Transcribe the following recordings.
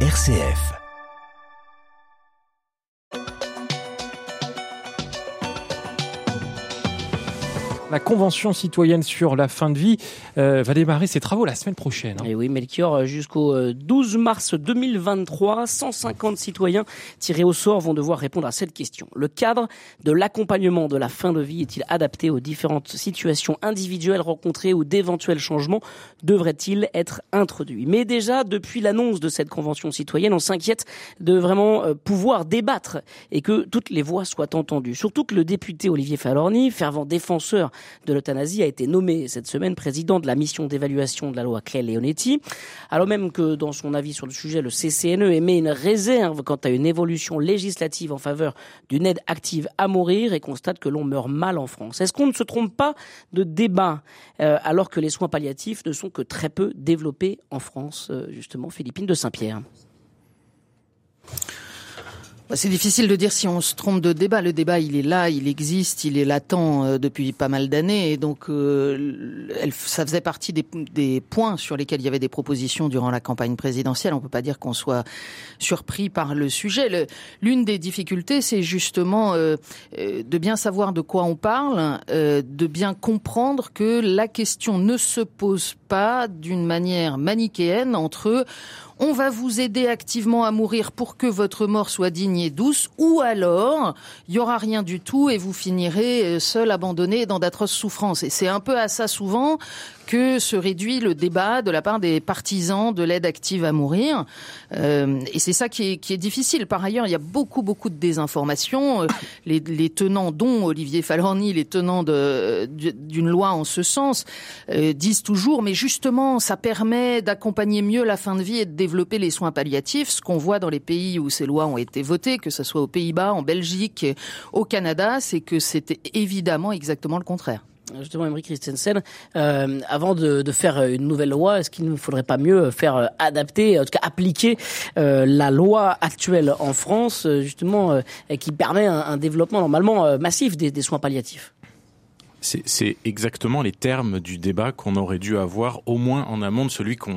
RCF. La Convention citoyenne sur la fin de vie euh, va démarrer ses travaux la semaine prochaine. Hein. Et oui, Melchior, euh, jusqu'au 12 euh, mars 2023, 150 citoyens tirés au sort vont devoir répondre à cette question. Le cadre de l'accompagnement de la fin de vie est-il adapté aux différentes situations individuelles rencontrées ou d'éventuels changements? Devraient-ils être introduits Mais déjà, depuis l'annonce de cette Convention citoyenne, on s'inquiète de vraiment pouvoir débattre et que toutes les voix soient entendues. Surtout que le député Olivier Falorni, fervent défenseur de l'euthanasie, a été nommé cette semaine président de la mission d'évaluation de la loi Clay Leonetti, alors même que dans son avis sur le sujet, le CCNE émet une réserve quant à une évolution législative en faveur d'une aide active à mourir et constate que l'on meurt mal en France. Est-ce qu'on ne se trompe pas de débat euh, alors que les soins palliatifs ne sont que très peu développés en France, euh, justement, Philippine de Saint-Pierre? C'est difficile de dire si on se trompe de débat. Le débat, il est là, il existe, il est latent euh, depuis pas mal d'années, et donc euh, ça faisait partie des, des, points sur lesquels il y avait des propositions durant la campagne présidentielle. On peut pas dire qu'on soit surpris par le sujet. L'une des difficultés, c'est justement euh, de bien savoir de quoi on parle, de bien comprendre que la question ne se pose pas d'une manière manichéenne entre on va vous aider activement à mourir pour que votre mort soit digne douce, ou alors il y aura rien du tout et vous finirez euh, seul, abandonné dans d'atroces souffrances. Et c'est un peu à ça souvent que se réduit le débat de la part des partisans de l'aide active à mourir. Euh, et c'est ça qui est, difficile. Par ailleurs, il y a beaucoup, beaucoup de désinformation. Euh, les, les tenants, dont Olivier Falorni, les tenants d'une loi en ce sens, euh, disent toujours, mais justement, ça permet d'accompagner mieux la fin de vie et de développer les soins palliatifs. Ce qu'on voit dans les pays où ces lois ont été votées, que ce soit aux Pays-Bas, en Belgique, au Canada, c'est que c'était évidemment exactement le contraire. Justement, Emery Christensen, euh, avant de, faire une nouvelle loi, est-ce qu'il ne faudrait pas mieux faire adapter, en tout cas appliquer euh, la loi actuelle en France, justement, euh, qui permet un, développement normalement euh, massif des, soins palliatifs? C'est exactement les termes du débat qu'on aurait dû avoir au moins en amont de celui que,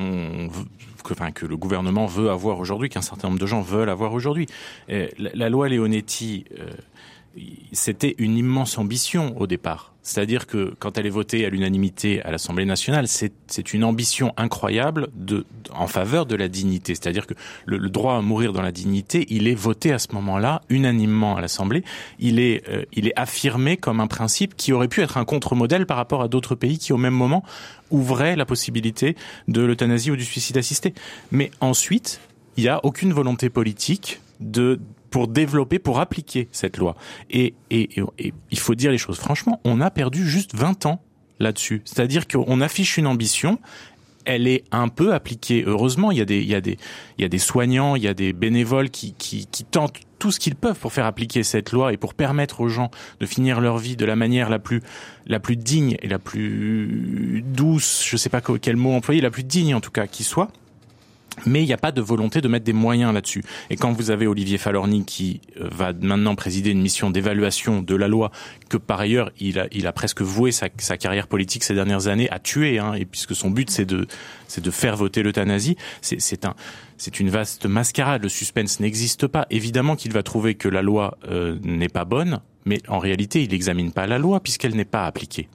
le gouvernement veut avoir aujourd'hui, qu'un certain nombre de gens veulent avoir aujourd'hui. La, la, loi Leonetti, euh, c'était une immense ambition au départ. C'est-à-dire que quand elle est votée à l'unanimité à l'Assemblée nationale, c'est une ambition incroyable de, en faveur de la dignité. C'est-à-dire que le, le, droit à mourir dans la dignité, il est voté à ce moment-là unanimement à l'Assemblée. Il est, euh, il est affirmé comme un principe qui aurait pu être un contre-modèle par rapport à d'autres pays qui, au même moment, ouvraient la possibilité de l'euthanasie ou du suicide assisté. Mais ensuite, il n'y a aucune volonté politique de pour développer, pour appliquer cette loi. Et, et, et, il faut dire les choses franchement, on a perdu juste 20 ans là-dessus. C'est-à-dire qu'on affiche une ambition, elle est un peu appliquée. Heureusement, il y a des, il y a des, il y a des soignants, il y a des bénévoles qui, qui, qui tentent tout ce qu'ils peuvent pour faire appliquer cette loi et pour permettre aux gens de finir leur vie de la manière la plus, la plus digne et la plus douce, je sais pas quel mot employer, la plus digne en tout cas qui soit mais il n'y a pas de volonté de mettre des moyens là-dessus. Et quand vous avez Olivier Falorni qui euh, va maintenant présider une mission d'évaluation de la loi, que par ailleurs il a, il a presque voué sa, sa carrière politique ces dernières années à tuer, hein, et puisque son but c'est de, c'est de faire voter l'euthanasie, c'est un, c'est une vaste mascarade. Le suspense n'existe pas. Évidemment qu'il va trouver que la loi euh, n'est pas bonne, mais en réalité il n'examine pas la loi puisqu'elle n'est pas appliquée.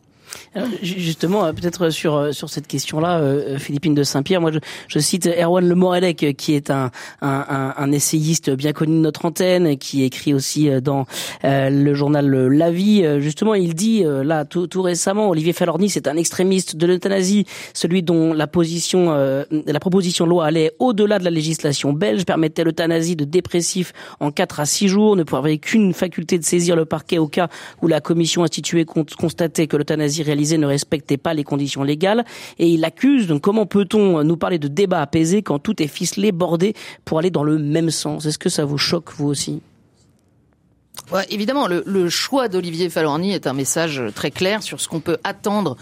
Alors, justement, euh, peut-être sur euh, sur cette question-là, euh, Philippine de Saint-Pierre, moi je, je, cite Erwan Le Morelec, qui est un, un, un, essayiste bien connu de notre antenne, qui écrit aussi dans le journal La Vie. Justement, il dit là tout, tout récemment, Olivier Falorni, c'est un extrémiste de l'euthanasie, celui dont la position, la proposition de loi allait au-delà de la législation belge, permettait l'euthanasie de dépressifs en 4 à 6 jours, ne pouvait qu'une faculté de saisir le parquet au cas où la commission instituée constatait que l'euthanasie réalisé ne respectait pas les conditions légales et il accuse. Donc comment peut-on nous parler de débat apaisé quand tout est ficelé, bordé pour aller dans le même sens? Est-ce que ça vous choque vous aussi? Ouais, évidemment, le, le choix d'Olivier Falorni est un message très clair sur ce qu'on peut attendre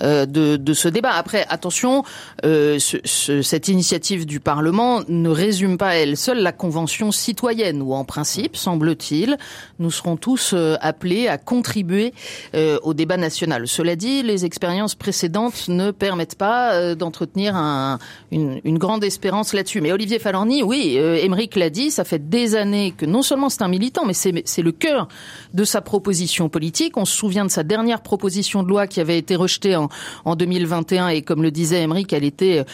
euh, de, de, ce débat. Après, attention, euh, ce, ce, cette initiative du Parlement ne résume pas elle seule la convention citoyenne, où en principe, semble-t-il, nous serons tous euh, appelés à contribuer euh, au débat national. Cela dit, les expériences précédentes ne permettent pas euh, d'entretenir un, une, une, grande espérance là-dessus. Mais Olivier Falorni, oui, Émeric l'a dit, ça fait des années que non seulement c'est un militant, mais c'est le cœur de sa proposition politique. On se souvient de sa dernière proposition de loi qui avait été rejetée en, en 2021 et comme le disait Émeric, elle était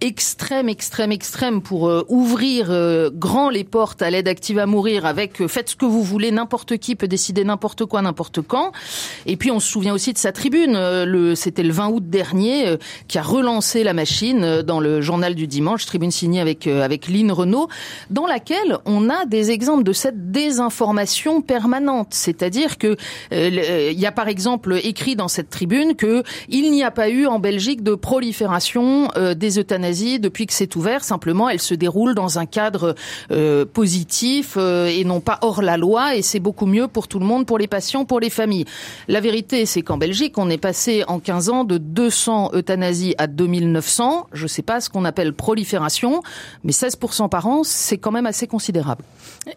extrême, extrême, extrême pour euh, ouvrir euh, grand les portes à l'aide active à mourir avec euh, faites ce que vous voulez, n'importe qui peut décider n'importe quoi, n'importe quand. Et puis on se souvient aussi de sa tribune, c'était le 20 août dernier, qui a relancé la machine dans le journal du dimanche, tribune signée avec avec Lynn Renault, dans laquelle on a des exemples de cette désinformation permanente. C'est-à-dire que il y a par exemple écrit dans cette tribune que il n'y a pas eu en Belgique de prolifération des euthanasies depuis que c'est ouvert. Simplement, elle se déroule dans un cadre euh, positif euh, et non pas hors la loi. Et c'est beaucoup mieux pour tout le monde, pour les patients, pour les familles. La vérité, c'est qu'en Belgique, on est passé en 15 ans de 200 euthanasies à 2900. Je ne sais pas ce qu'on appelle prolifération, mais 16% par an, c'est quand même assez considérable.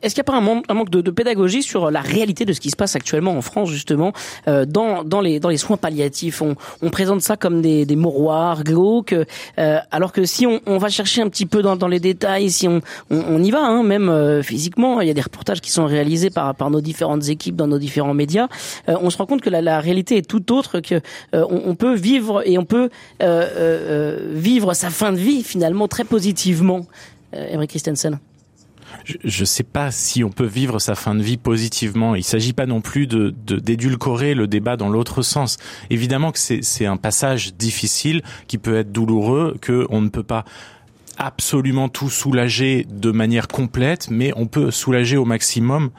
Est-ce qu'il n'y a pas un manque, un manque de, de, pédagogie sur la réalité de ce qui se passe actuellement en France, justement, euh, dans, dans, les, dans les soins palliatifs? On, on présente ça comme des, des mouroirs glauques, euh, alors que si on, on, va chercher un petit peu dans, dans les détails, si on, on, on y va, hein, même euh, physiquement, il y a des reportages qui sont réalisés par, par nos différentes équipes dans nos différents médias, euh, on se rend compte que la, la, réalité est tout autre, que euh, on, on, peut vivre et on peut vivre sa fin de vie finalement très positivement. Emery Christensen je ne sais pas si on peut vivre sa fin de vie positivement. Il ne s'agit pas non plus de d'édulcorer le débat dans l'autre sens. Évidemment que c'est un passage difficile qui peut être douloureux, que on ne peut pas absolument tout soulager de manière complète, mais on peut soulager au maximum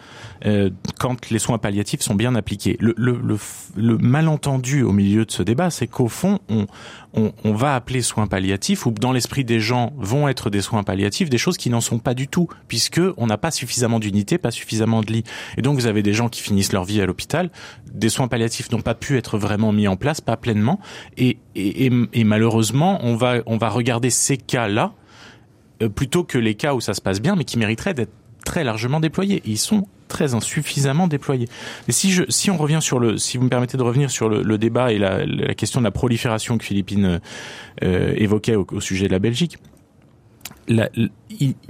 euh, quand les soins palliatifs sont bien appliqués. Le, le, le, le malentendu au milieu de ce débat, c'est qu'au fond, on, on, on, va appeler soins palliatifs, ou dans l'esprit des gens vont être des soins palliatifs, des choses qui n'en sont pas du tout, puisque on n'a pas suffisamment d'unités, pas suffisamment de lits. Et donc vous avez des gens qui finissent leur vie à l'hôpital, des soins palliatifs n'ont pas pu être vraiment mis en place, pas pleinement, et, et, et, et malheureusement, on va, on va regarder ces cas-là plutôt que les cas où ça se passe bien, mais qui mériteraient d'être très largement déployés. ils sont très insuffisamment déployés. Si on revient sur le, si vous me permettez de revenir sur le, débat et la, question de la prolifération que Philippine euh, évoquait au, sujet de la Belgique,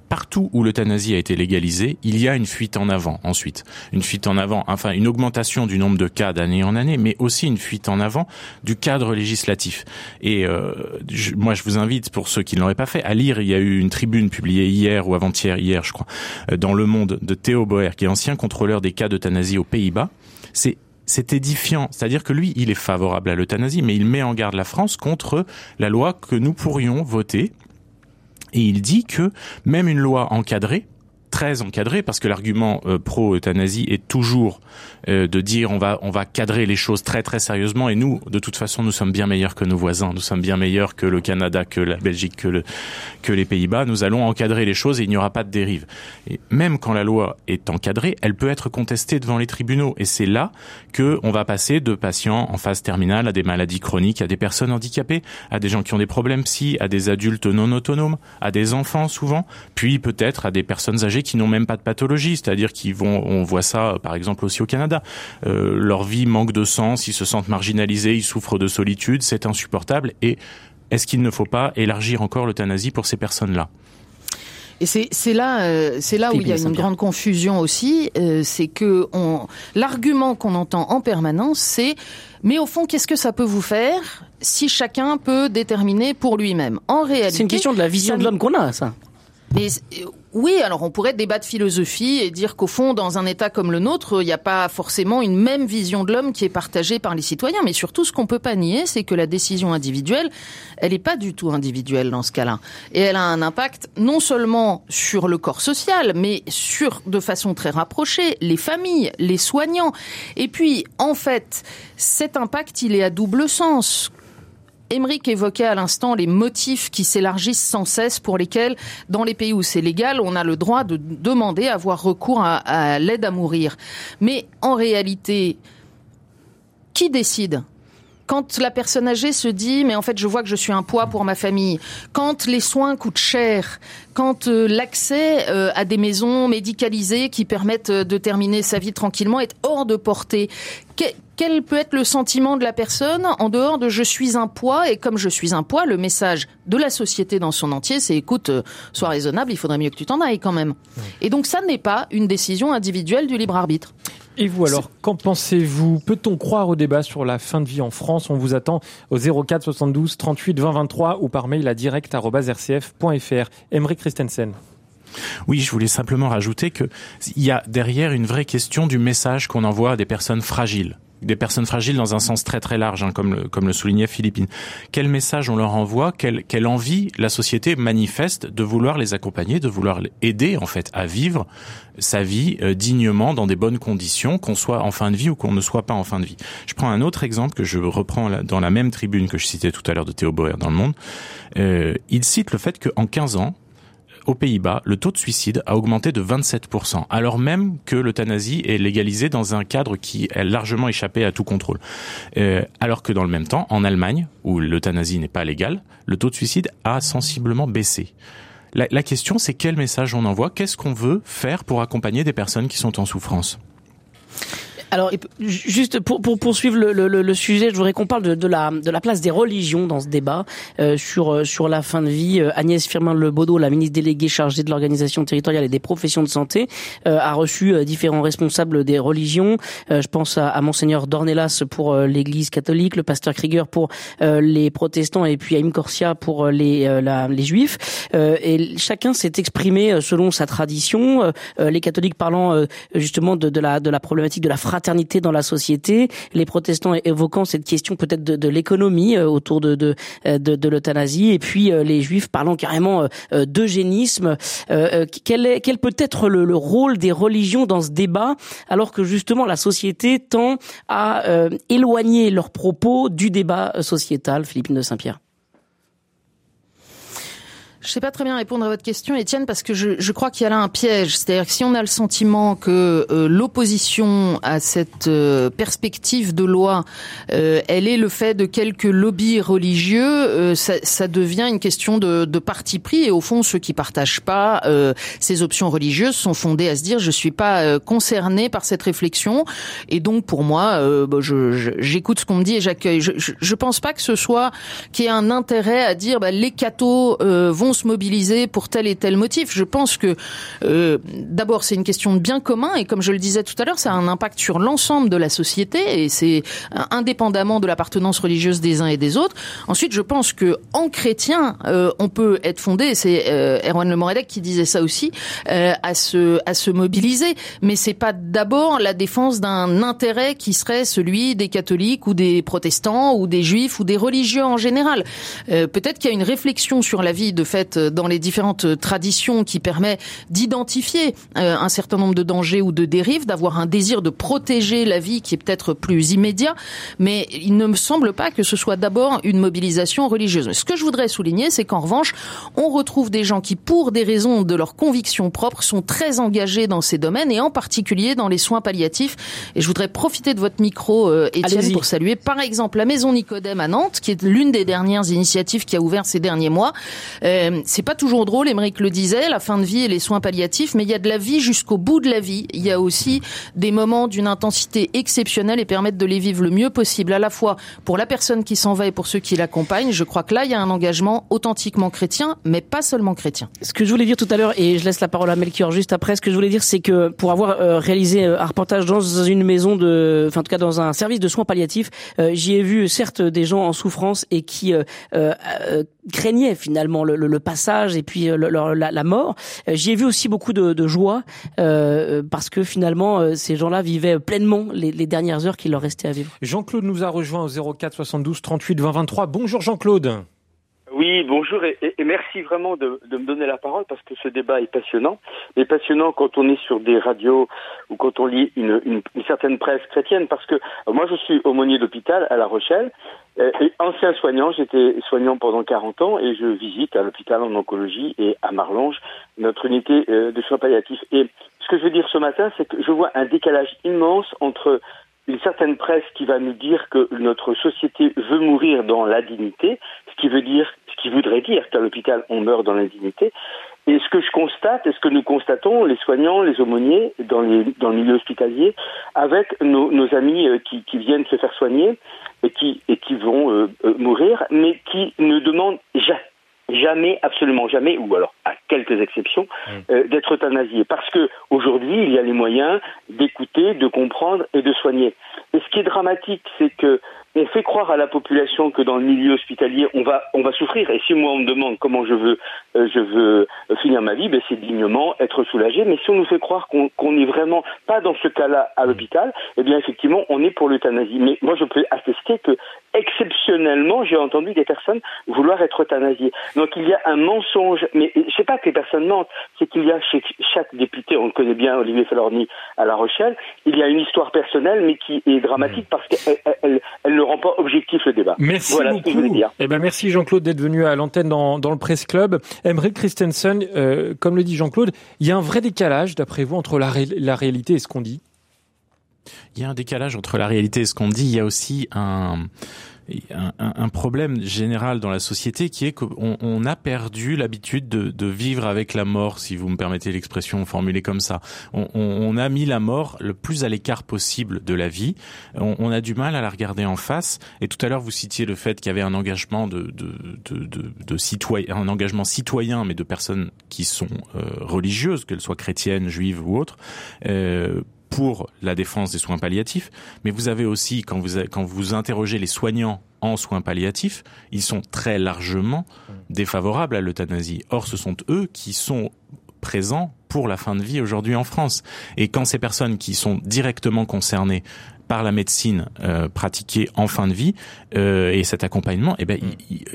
partout où l'euthanasie a été légalisée, il y a une fuite en avant ensuite. Une fuite en avant, enfin une augmentation du nombre de cas d'année en année, mais aussi une fuite en avant du cadre législatif. Et euh, je, moi, je vous invite, pour ceux qui ne l'auraient pas fait, à lire, il y a eu une tribune publiée hier ou avant-hier, hier je crois, euh, dans Le Monde de Théo Boer, qui est ancien contrôleur des cas d'euthanasie aux Pays-Bas. C'est c'est édifiant. C'est-à-dire que lui, il est favorable à l'euthanasie, mais il met en garde la France contre la loi que nous pourrions voter et il dit que même une loi encadrée, très encadrée, parce que l'argument euh, pro-euthanasie est toujours euh, de dire on va on va cadrer les choses très très sérieusement. Et nous de toute façon nous sommes bien meilleurs que nos voisins. Nous sommes bien meilleurs que le Canada que la Belgique que le que les Pays-Bas. Nous allons encadrer les choses et il n'y aura pas de dérive. Et même quand la loi est encadrée elle peut être contestée devant les tribunaux. Et c'est là que on va passer de patients en phase terminale à des maladies chroniques à des personnes handicapées à des gens qui ont des problèmes psy à des adultes non autonomes à des enfants souvent puis peut-être à des personnes âgées qui n'ont même pas de pathologie c'est-à-dire qui vont on voit ça par exemple aussi au Canada euh, leur vie manque de sens, ils se sentent marginalisés, ils souffrent de solitude, c'est insupportable. Et est-ce qu'il ne faut pas élargir encore l'euthanasie pour ces personnes-là? Et c'est là, euh, c'est là où il y a une grande confusion aussi, euh, c'est que l'argument qu'on entend en permanence, c'est mais au fond, qu'est-ce que ça peut vous faire si chacun peut déterminer pour lui-même? En réalité, c'est une question de la vision de l'homme qu'on a, ça. Mais oui, alors on pourrait débattre philosophie et dire qu'au fond, dans un État comme le nôtre, il n'y a pas forcément une même vision de l'homme qui est partagée par les citoyens. Mais surtout, ce qu'on peut pas nier, c'est que la décision individuelle, elle n'est pas du tout individuelle dans ce cas-là. Et elle a un impact non seulement sur le corps social, mais sur, de façon très rapprochée, les familles, les soignants. Et puis, en fait, cet impact, il est à double sens Émeric évoquait à l'instant les motifs qui s'élargissent sans cesse pour lesquels, dans les pays où c'est légal, on a le droit de demander à avoir recours à, l'aide à mourir. Mais en réalité, qui décide? Quand la personne âgée se dit mais en fait je vois que je suis un poids pour ma famille, quand les soins coûtent cher, quand euh, l'accès euh, à des maisons médicalisées qui permettent euh, de terminer sa vie tranquillement est hors de portée, quel peut être le sentiment de la personne en dehors de je suis un poids et comme je suis un poids, le message de la société dans son entier, c'est écoute, sois raisonnable, il faudrait mieux que tu t'en ailles quand même. Et donc ça n'est pas une décision individuelle du libre arbitre. Et vous alors, qu'en pensez-vous? Peut-on croire au débat sur la fin de vie en France? On vous attend au 04 72 38 20 23 ou par mail à direct.rcf.fr. Emery Christensen. Oui, je voulais simplement rajouter que il y a derrière une vraie question du message qu'on envoie à des personnes fragiles des personnes fragiles dans un sens très très large, hein, comme, le, comme le soulignait Philippine. Quel message on leur envoie? Quelle, quelle envie la société manifeste de vouloir les accompagner, de vouloir aider en fait à vivre sa vie euh, dignement dans des bonnes conditions, qu'on soit en fin de vie ou qu'on ne soit pas en fin de vie? Je prends un autre exemple que je reprends dans la même tribune que je citais tout à l'heure de Théo Boer dans Le Monde. Euh, il cite le fait qu'en 15 ans, aux Pays-Bas, le taux de suicide a augmenté de 27%, alors même que l'euthanasie est légalisée dans un cadre qui a largement échappé à tout contrôle. Euh, alors que dans le même temps, en Allemagne, où l'euthanasie n'est pas légale, le taux de suicide a sensiblement baissé. La, la question, c'est quel message on envoie? Qu'est-ce qu'on veut faire pour accompagner des personnes qui sont en souffrance? Alors, juste pour, pour poursuivre le, le, le, sujet, je voudrais qu'on parle de, de, la, de la place des religions dans ce débat euh, sur, euh, sur la fin de vie. Euh, Agnès Firmin-Lebaudot, la ministre déléguée chargée de l'organisation territoriale et des professions de santé, euh, a reçu euh, différents responsables des religions. je pense à, à Monseigneur Dornelas pour l'Église catholique, le pasteur Krieger pour les protestants et puis Aim Corsia pour les, les juifs. et chacun s'est exprimé selon sa tradition. les catholiques parlant justement de, de, la, de la problématique de la fraternité fraternité dans la société, les protestants évoquant cette question peut-être de, de l'économie euh, autour de, de, euh, de, de l'euthanasie, et puis euh, les juifs parlant carrément d'eugénisme. Quel, est, quel peut être le, le, rôle des religions dans ce débat, alors que justement la société tend à éloigner leurs propos du débat sociétal, Philippe de Saint-Pierre? Je sais pas très bien répondre à votre question, Étienne, parce que je, je crois qu'il y a là un piège. C'est-à-dire que si on a le sentiment que euh, l'opposition à cette euh, perspective de loi, euh, elle est le fait de quelques lobbies religieux, ça, ça, devient une question de, de, parti pris. Et au fond, ceux qui partagent pas ces options religieuses sont fondés à se dire je suis pas concerné par cette réflexion. Et donc pour moi, bah, j'écoute ce qu'on me dit et j'accueille. Je, je, pense pas que ce soit qu'il y ait un intérêt à dire bah, les cathos vont se mobiliser pour tel et tel motif. Je pense que euh, d'abord c'est une question de bien commun et comme je le disais tout à l'heure, ça a un impact sur l'ensemble de la société et c'est indépendamment de l'appartenance religieuse des uns et des autres. Ensuite, je pense que en chrétien, euh, on peut être fondé. C'est euh, Erwan Le Moredec qui disait ça aussi euh, à se à se mobiliser, mais c'est pas d'abord la défense d'un intérêt qui serait celui des catholiques ou des protestants ou des juifs ou des religieux en général. Euh, peut-être qu'il y a une réflexion sur la vie de fait dans les différentes traditions qui permet d'identifier euh, un certain nombre de dangers ou de dérives, d'avoir un désir de protéger la vie qui est peut-être plus immédiat, mais il ne me semble pas que ce soit d'abord une mobilisation religieuse. Ce que je voudrais souligner, c'est qu'en revanche, on retrouve des gens qui, pour des raisons de leur conviction propre, sont très engagés dans ces domaines et en particulier dans les soins palliatifs. Et je voudrais profiter de votre micro, euh, Étienne, pour saluer par exemple la Maison Nicodème à Nantes, qui est l'une des dernières initiatives qui a ouvert ces derniers mois. Euh, euh, c'est pas toujours drôle, Émeric le disait, la fin de vie et les soins palliatifs, mais il y a de la vie jusqu'au bout de la vie. Il y a aussi des moments d'une intensité exceptionnelle et permettre de les vivre le mieux possible, à la fois pour la personne qui s'en va et pour ceux qui l'accompagnent. Je crois que là, il y a un engagement authentiquement chrétien, mais pas seulement chrétien. Ce que je voulais dire tout à l'heure, et je laisse la parole à Melchior juste après, ce que je voulais dire, c'est que pour avoir euh, réalisé euh, un reportage dans une maison de, enfin en tout cas dans un service de soins palliatifs, j'y ai vu certes des gens en souffrance et qui craignaient finalement le, le, passage et puis euh, la, la, mort. Euh, j'y ai vu aussi beaucoup de, de joie euh, parce que finalement euh, ces gens-là vivaient pleinement les, les, dernières heures qu'il leur restait à vivre. Jean-Claude nous a rejoint au 04 72 38 20 23. Bonjour Jean-Claude. Oui, bonjour et, merci vraiment de, me donner la parole parce que ce débat est passionnant. Et passionnant quand on est sur des radios ou quand on lit une, certaine presse chrétienne parce que moi je suis aumônier d'hôpital à La Rochelle, et ancien soignant, j'étais soignant pendant 40 ans et je visite à l'hôpital en oncologie et à Marlange notre unité euh, de soins palliatifs. Et ce que je veux dire ce matin, c'est que je vois un décalage immense entre une certaine presse qui va nous dire que notre société veut mourir dans la dignité, ce qui veut dire, ce qui voudrait dire qu'à l'hôpital on meurt dans l'indignité. Et ce que je constate, et ce que nous constatons, les soignants, les aumôniers, dans, les, dans le milieu hospitalier, avec nos, nos amis euh, qui, qui, viennent se faire soigner et qui, et qui vont euh, euh, mourir, mais qui ne demandent jamais jamais, absolument jamais, ou alors à quelques exceptions, mmh. euh, d'être euthanasié. Parce que aujourd'hui, il y a les moyens d'écouter, de comprendre et de soigner. Et ce qui est dramatique, c'est que on fait croire à la population que dans le milieu hospitalier, on va, on va souffrir. Et si moi on me demande comment je veux, euh, je veux finir ma vie, ben c'est dignement être soulagé. Mais si on nous fait croire qu'on qu'on n'est vraiment pas dans ce cas-là à l'hôpital, eh bien effectivement, on est pour l'euthanasie. Mais moi, je peux attester que exceptionnellement, j'ai entendu des personnes vouloir être euthanasiées. Donc il y a un mensonge, mais je sais pas que les personnes mentent, c'est qu'il y a chez chaque député, on le connaît bien, Olivier Falorni à La Rochelle, il y a une histoire personnelle, mais qui est dramatique parce qu'elle elle, ne rend pas objectif le débat. Merci beaucoup. Eh ben merci Jean-Claude d'être venu à l'antenne dans, dans, le Presse Club. Emery Christensen, euh, comme le dit Jean-Claude, il y a un vrai décalage, d'après vous, entre la, la réalité et ce qu'on dit? Il y a un décalage entre la réalité et ce qu'on dit. Il y a aussi un, un, un, problème général dans la société qui est qu'on on a perdu l'habitude de, de, vivre avec la mort, si vous me permettez l'expression formulée comme ça. On, on, a mis la mort le plus à l'écart possible de la vie. On, on, a du mal à la regarder en face. Et tout à l'heure, vous citiez le fait qu'il y avait un engagement de, de, de, de citoyen, un engagement citoyen, mais de personnes qui sont euh, religieuses, qu'elles soient chrétiennes, juives ou autres. Euh, pour la défense des soins palliatifs, mais vous avez aussi, quand vous, quand vous interrogez les soignants en soins palliatifs, ils sont très largement défavorables à l'euthanasie. Or, ce sont eux qui sont présents pour la fin de vie aujourd'hui en France. Et quand ces personnes qui sont directement concernées par la médecine euh, pratiquée en fin de vie euh, et cet accompagnement, eh ben,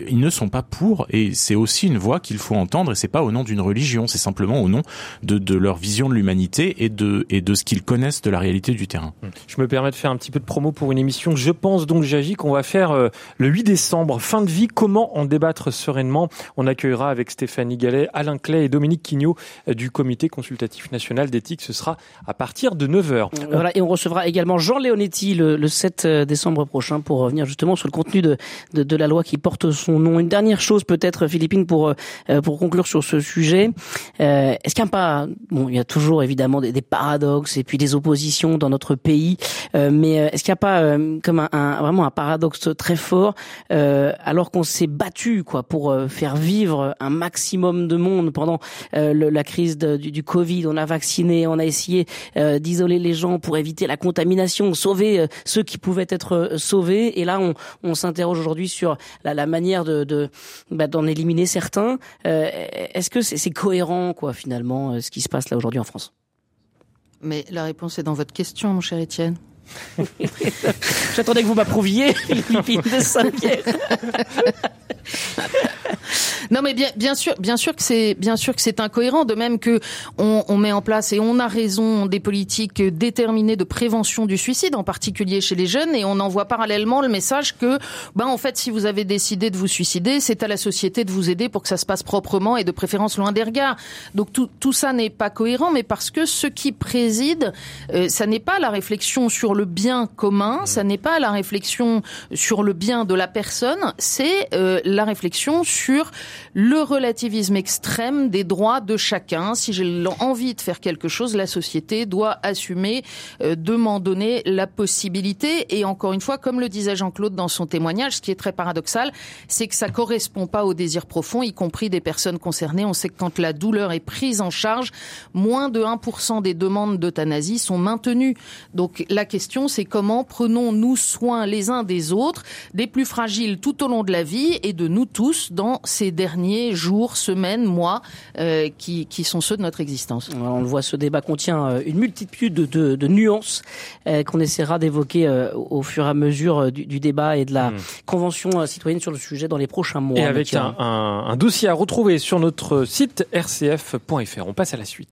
ils, ne sont pas pour. Et c'est aussi une voix qu'il faut entendre. Et c'est pas au nom d'une religion, c'est simplement au nom de, de leur vision de l'humanité et de et de ce qu'ils connaissent de la réalité du terrain. Je me permets de faire un petit peu de promo pour une émission. Je pense donc j'agis qu'on va faire euh, le 8 décembre, fin de vie. Comment en débattre sereinement? On accueillera avec Stéphanie Gallet, Alain Clay et Dominique Quignot euh, du Comité consultatif national d'éthique. Ce sera à partir de 9h. Voilà, et on recevra également Jean Léoné le, 7 euh, décembre prochain pour revenir justement sur le contenu de, de, la loi qui porte son nom. Une dernière chose peut-être, Philippine, pour, euh, pour conclure sur ce sujet. Euh, est-ce qu'il n'y a pas... Bon, il y a toujours évidemment des, paradoxes et puis des oppositions dans notre pays, mais est-ce qu'il n'y a pas comme un, vraiment un paradoxe très fort alors qu'on s'est battu quoi pour faire vivre un maximum de monde pendant la crise du, Covid, on a vacciné, on a essayé d'isoler les gens pour éviter la contamination, sauver euh, ceux qui pouvaient être euh, sauvés. Et là, on, on s'interroge aujourd'hui sur la, la, manière de, de bah, d'en éliminer certains. Euh, est-ce que c'est, c'est cohérent, quoi, finalement, ce qui se passe là aujourd'hui en France? Mais la réponse est dans votre question, mon cher Étienne. J'attendais que vous m'approuviez, Philippine de Saint-Pierre. non, mais bien, bien sûr, bien sûr que c'est, bien sûr que c'est incohérent. De même que on, on, met en place et on a raison des politiques déterminées de prévention du suicide, en particulier chez les jeunes, et on envoie parallèlement le message que, ben en fait, si vous avez décidé de vous suicider, c'est à la société de vous aider pour que ça se passe proprement et de préférence loin des regards. Donc tout, tout ça n'est pas cohérent, mais parce que ce qui préside, euh, ça n'est pas la réflexion sur le bien commun, ça n'est pas la réflexion sur le bien de la personne, c'est euh, la réflexion sur le relativisme extrême des droits de chacun. Si j'ai envie de faire quelque chose, la société doit assumer euh, de m'en donner la possibilité. Et encore une fois, comme le disait Jean-Claude dans son témoignage, ce qui est très paradoxal, c'est que ça correspond pas au désir profond, y compris des personnes concernées. On sait que quand la douleur est prise en charge, moins de 1% des demandes d'euthanasie sont maintenues. Donc la question, c'est comment prenons-nous soin les uns des autres, des plus fragiles tout au long de la vie et de nous tous dans ces jours, semaines, mois qui, qui sont ceux de notre existence. On le voit, ce débat contient une multitude de, de, nuances qu'on essaiera d'évoquer au fur et à mesure du, du débat et de la hmm. convention citoyenne sur le sujet dans les prochains mois. Et avec un, un, un dossier à retrouver sur notre site rcf.fr. On passe à la suite.